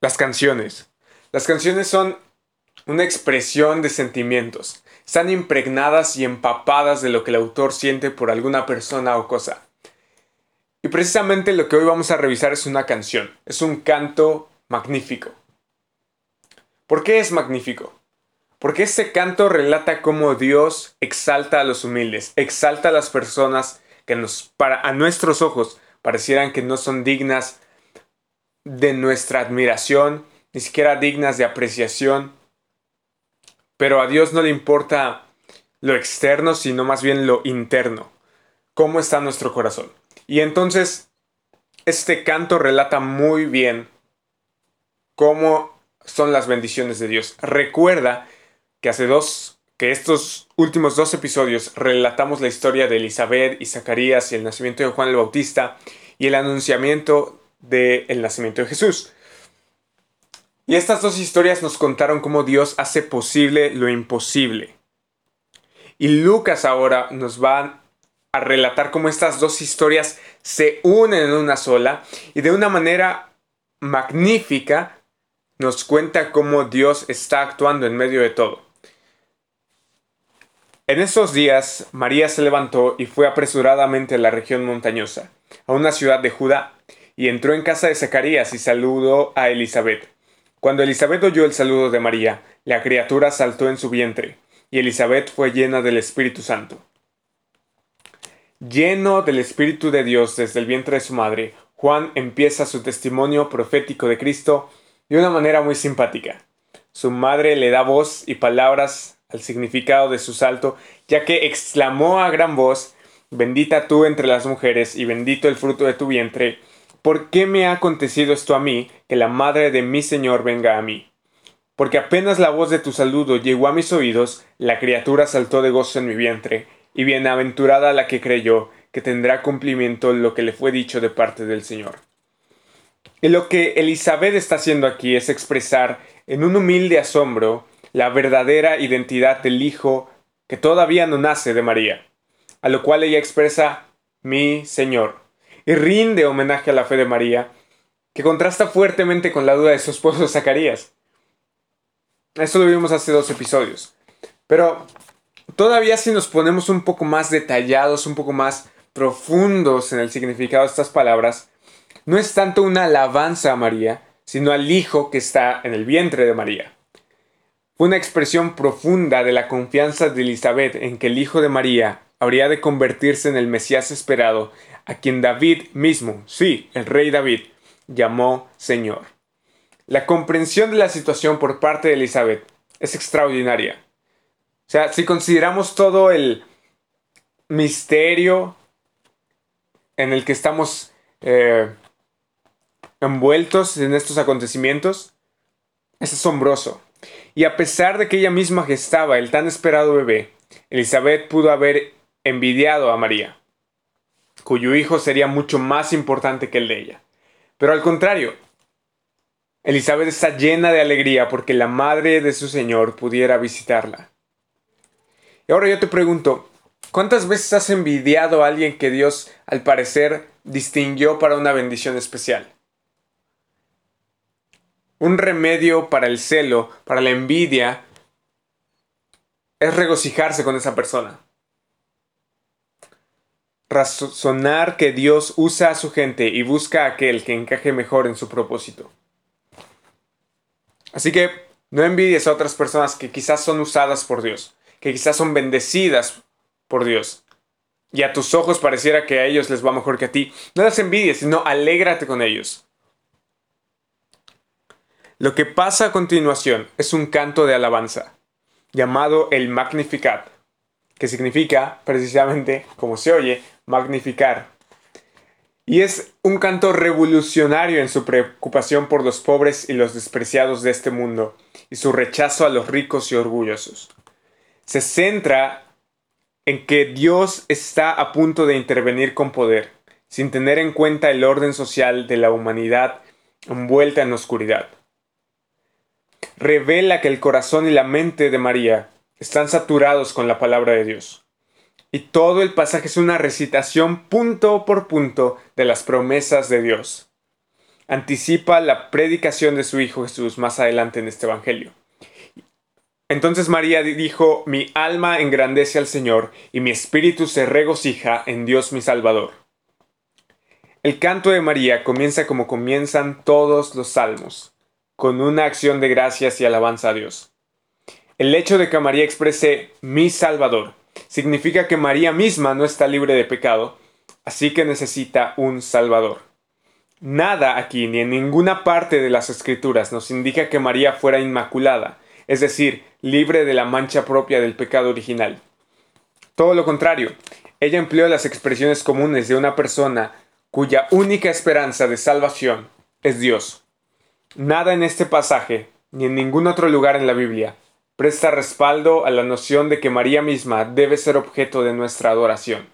las canciones. Las canciones son una expresión de sentimientos. Están impregnadas y empapadas de lo que el autor siente por alguna persona o cosa. Y precisamente lo que hoy vamos a revisar es una canción. Es un canto magnífico. ¿Por qué es magnífico? Porque este canto relata cómo Dios exalta a los humildes, exalta a las personas que a nuestros ojos parecieran que no son dignas de nuestra admiración, ni siquiera dignas de apreciación. Pero a Dios no le importa lo externo, sino más bien lo interno. ¿Cómo está nuestro corazón? Y entonces, este canto relata muy bien cómo son las bendiciones de Dios. Recuerda que hace dos, que estos últimos dos episodios relatamos la historia de Elizabeth y Zacarías y el nacimiento de Juan el Bautista y el anunciamiento del nacimiento de Jesús. Y estas dos historias nos contaron cómo Dios hace posible lo imposible. Y Lucas ahora nos va a relatar cómo estas dos historias se unen en una sola y de una manera magnífica nos cuenta cómo Dios está actuando en medio de todo. En esos días, María se levantó y fue apresuradamente a la región montañosa, a una ciudad de Judá, y entró en casa de Zacarías y saludó a Elizabeth. Cuando Elizabeth oyó el saludo de María, la criatura saltó en su vientre, y Elizabeth fue llena del Espíritu Santo. Lleno del Espíritu de Dios desde el vientre de su madre, Juan empieza su testimonio profético de Cristo de una manera muy simpática. Su madre le da voz y palabras al significado de su salto, ya que exclamó a gran voz, Bendita tú entre las mujeres y bendito el fruto de tu vientre, ¿por qué me ha acontecido esto a mí, que la madre de mi Señor venga a mí? Porque apenas la voz de tu saludo llegó a mis oídos, la criatura saltó de gozo en mi vientre, y bienaventurada la que creyó, que tendrá cumplimiento lo que le fue dicho de parte del Señor. Y lo que Elizabeth está haciendo aquí es expresar en un humilde asombro la verdadera identidad del Hijo que todavía no nace de María, a lo cual ella expresa mi Señor, y rinde homenaje a la fe de María, que contrasta fuertemente con la duda de su esposo Zacarías. Esto lo vimos hace dos episodios. Pero todavía si nos ponemos un poco más detallados, un poco más profundos en el significado de estas palabras, no es tanto una alabanza a María, sino al Hijo que está en el vientre de María. Fue una expresión profunda de la confianza de Elizabeth en que el Hijo de María habría de convertirse en el Mesías esperado, a quien David mismo, sí, el rey David, llamó Señor. La comprensión de la situación por parte de Elizabeth es extraordinaria. O sea, si consideramos todo el misterio en el que estamos eh, envueltos en estos acontecimientos, es asombroso. Y a pesar de que ella misma gestaba el tan esperado bebé, Elizabeth pudo haber envidiado a María, cuyo hijo sería mucho más importante que el de ella. Pero al contrario, Elizabeth está llena de alegría porque la madre de su Señor pudiera visitarla. Y ahora yo te pregunto, ¿cuántas veces has envidiado a alguien que Dios, al parecer, distinguió para una bendición especial? Un remedio para el celo, para la envidia, es regocijarse con esa persona. Razonar que Dios usa a su gente y busca a aquel que encaje mejor en su propósito. Así que no envidies a otras personas que quizás son usadas por Dios, que quizás son bendecidas por Dios. Y a tus ojos pareciera que a ellos les va mejor que a ti. No las envidies, sino alégrate con ellos. Lo que pasa a continuación es un canto de alabanza, llamado el Magnificat, que significa precisamente, como se oye, magnificar. Y es un canto revolucionario en su preocupación por los pobres y los despreciados de este mundo, y su rechazo a los ricos y orgullosos. Se centra en que Dios está a punto de intervenir con poder, sin tener en cuenta el orden social de la humanidad envuelta en oscuridad revela que el corazón y la mente de María están saturados con la palabra de Dios. Y todo el pasaje es una recitación punto por punto de las promesas de Dios. anticipa la predicación de su Hijo Jesús más adelante en este Evangelio. Entonces María dijo, mi alma engrandece al Señor y mi espíritu se regocija en Dios mi Salvador. El canto de María comienza como comienzan todos los salmos, con una acción de gracias y alabanza a Dios. El hecho de que María exprese mi Salvador significa que María misma no está libre de pecado, así que necesita un Salvador. Nada aquí ni en ninguna parte de las Escrituras nos indica que María fuera inmaculada, es decir, libre de la mancha propia del pecado original. Todo lo contrario, ella empleó las expresiones comunes de una persona cuya única esperanza de salvación es Dios. Nada en este pasaje, ni en ningún otro lugar en la Biblia, presta respaldo a la noción de que María misma debe ser objeto de nuestra adoración.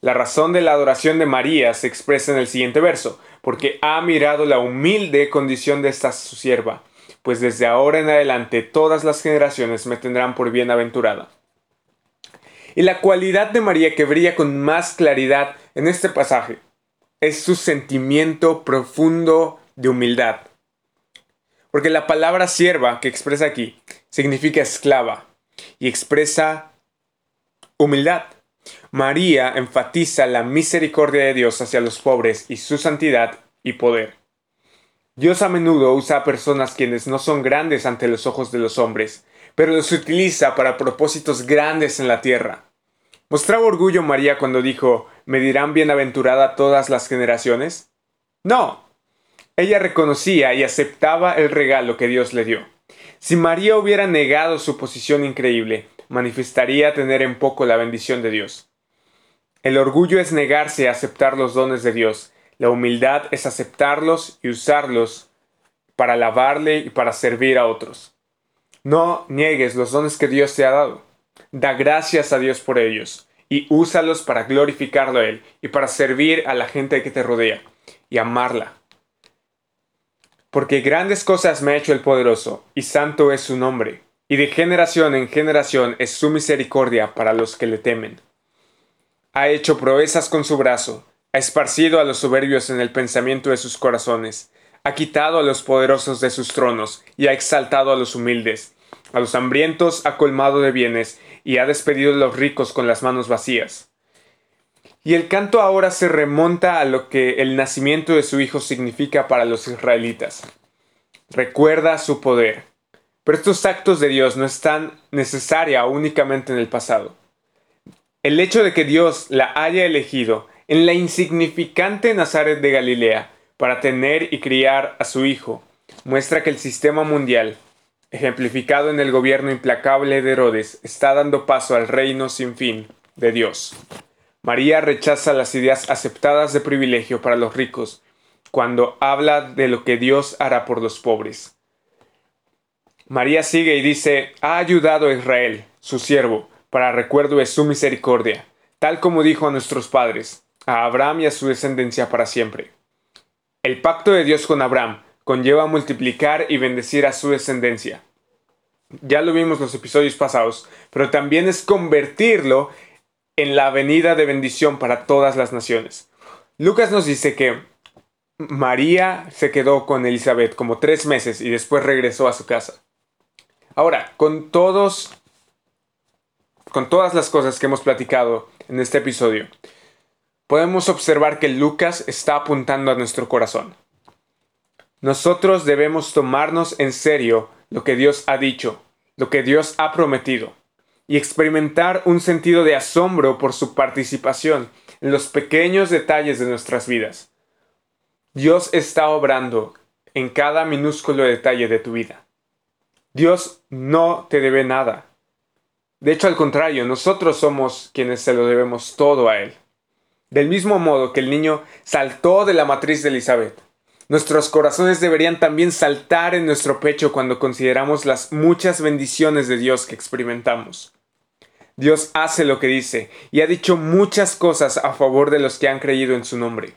La razón de la adoración de María se expresa en el siguiente verso, porque ha mirado la humilde condición de esta su sierva pues desde ahora en adelante todas las generaciones me tendrán por bienaventurada. Y la cualidad de María que brilla con más claridad en este pasaje es su sentimiento profundo de humildad. Porque la palabra sierva que expresa aquí significa esclava y expresa humildad. María enfatiza la misericordia de Dios hacia los pobres y su santidad y poder. Dios a menudo usa a personas quienes no son grandes ante los ojos de los hombres, pero los utiliza para propósitos grandes en la tierra. ¿Mostraba orgullo María cuando dijo, ¿me dirán bienaventurada todas las generaciones? No. Ella reconocía y aceptaba el regalo que Dios le dio. Si María hubiera negado su posición increíble, manifestaría tener en poco la bendición de Dios. El orgullo es negarse a aceptar los dones de Dios la humildad es aceptarlos y usarlos para alabarle y para servir a otros. No niegues los dones que Dios te ha dado. Da gracias a Dios por ellos y úsalos para glorificarlo a Él y para servir a la gente que te rodea y amarla. Porque grandes cosas me ha hecho el poderoso y santo es su nombre, y de generación en generación es su misericordia para los que le temen. Ha hecho proezas con su brazo, ha esparcido a los soberbios en el pensamiento de sus corazones, ha quitado a los poderosos de sus tronos, y ha exaltado a los humildes. A los hambrientos ha colmado de bienes, y ha despedido a los ricos con las manos vacías. Y el canto ahora se remonta a lo que el nacimiento de su hijo significa para los israelitas. Recuerda su poder. Pero estos actos de Dios no están necesarios únicamente en el pasado. El hecho de que Dios la haya elegido en la insignificante Nazaret de Galilea para tener y criar a su hijo, muestra que el sistema mundial, ejemplificado en el gobierno implacable de Herodes, está dando paso al reino sin fin de Dios. María rechaza las ideas aceptadas de privilegio para los ricos cuando habla de lo que Dios hará por los pobres. María sigue y dice, ha ayudado a Israel, su siervo, para recuerdo de su misericordia, tal como dijo a nuestros padres, a Abraham y a su descendencia para siempre. El pacto de Dios con Abraham conlleva multiplicar y bendecir a su descendencia. Ya lo vimos en los episodios pasados, pero también es convertirlo en la venida de bendición para todas las naciones. Lucas nos dice que María se quedó con Elizabeth como tres meses y después regresó a su casa. Ahora, con todos, con todas las cosas que hemos platicado en este episodio, podemos observar que Lucas está apuntando a nuestro corazón. Nosotros debemos tomarnos en serio lo que Dios ha dicho, lo que Dios ha prometido, y experimentar un sentido de asombro por su participación en los pequeños detalles de nuestras vidas. Dios está obrando en cada minúsculo detalle de tu vida. Dios no te debe nada. De hecho, al contrario, nosotros somos quienes se lo debemos todo a Él. Del mismo modo que el niño saltó de la matriz de Elizabeth, nuestros corazones deberían también saltar en nuestro pecho cuando consideramos las muchas bendiciones de Dios que experimentamos. Dios hace lo que dice y ha dicho muchas cosas a favor de los que han creído en su nombre.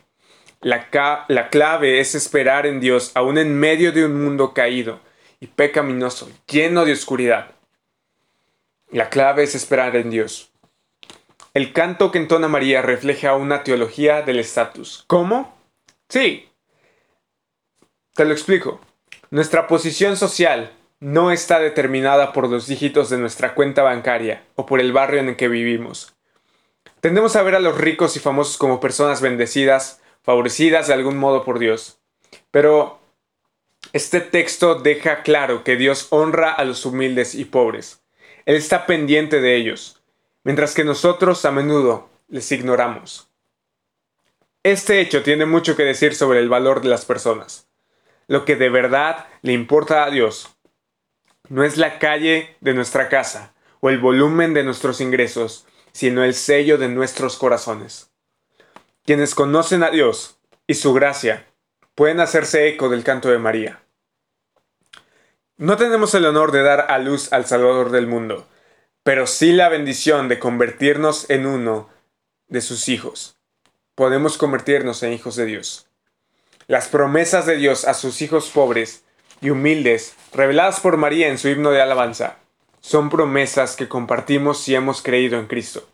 La, la, clave es esperar en Dios aún en medio de un mundo caído y pecaminoso, lleno de oscuridad. La clave es esperar en Dios. El canto que entona María refleja una teología del estatus. ¿Cómo? Sí. Te lo explico. Nuestra posición social no está determinada por los dígitos de nuestra cuenta bancaria o por el barrio en el que vivimos. Tendemos a ver a los ricos y famosos como personas bendecidas, favorecidas de algún modo por Dios. Pero este texto deja claro que Dios honra a los humildes y pobres. Él está pendiente de ellos, mientras que nosotros a menudo les ignoramos. Este hecho tiene mucho que decir sobre el valor de las personas. Lo que de verdad le importa a Dios no es la calle de nuestra casa o el volumen de nuestros ingresos, sino el sello de nuestros corazones. Quienes conocen a Dios y su gracia pueden hacerse eco del canto de María. No tenemos el honor de dar a luz al Salvador del mundo, pero sí la bendición de convertirnos en uno de sus hijos. Podemos convertirnos en hijos de Dios. Las promesas de Dios a sus hijos pobres y humildes, reveladas por María en su himno de alabanza, son promesas que compartimos si hemos creído en Cristo.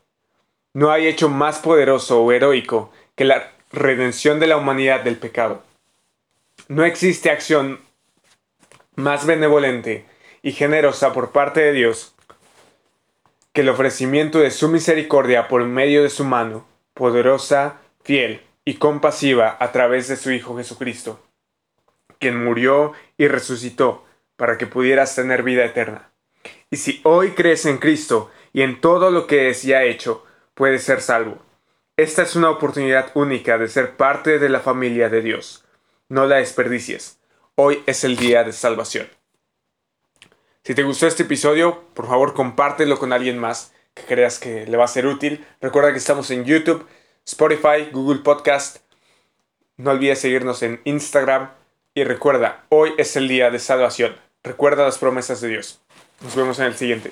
No hay hecho más poderoso o heroico que la redención de la humanidad del pecado. No existe acción más benevolente y generosa por parte de Dios que el ofrecimiento de su misericordia por medio de su mano, poderosa, fiel y compasiva a través de su Hijo Jesucristo quien murió y resucitó para que pudieras tener vida eterna. Y si hoy crees en Cristo y en todo lo que es y ha hecho, puedes ser salvo. Esta es una oportunidad única de ser parte de la familia de Dios. No la desperdicies. Hoy es el día de salvación. Si te gustó este episodio, por favor compártelo con alguien más que creas que le va a ser útil. Recuerda que estamos en YouTube, Spotify, Google Podcast. No olvides seguirnos en Instagram, y recuerda, hoy es el día de salvación. Recuerda las promesas de Dios. Nos vemos en el siguiente.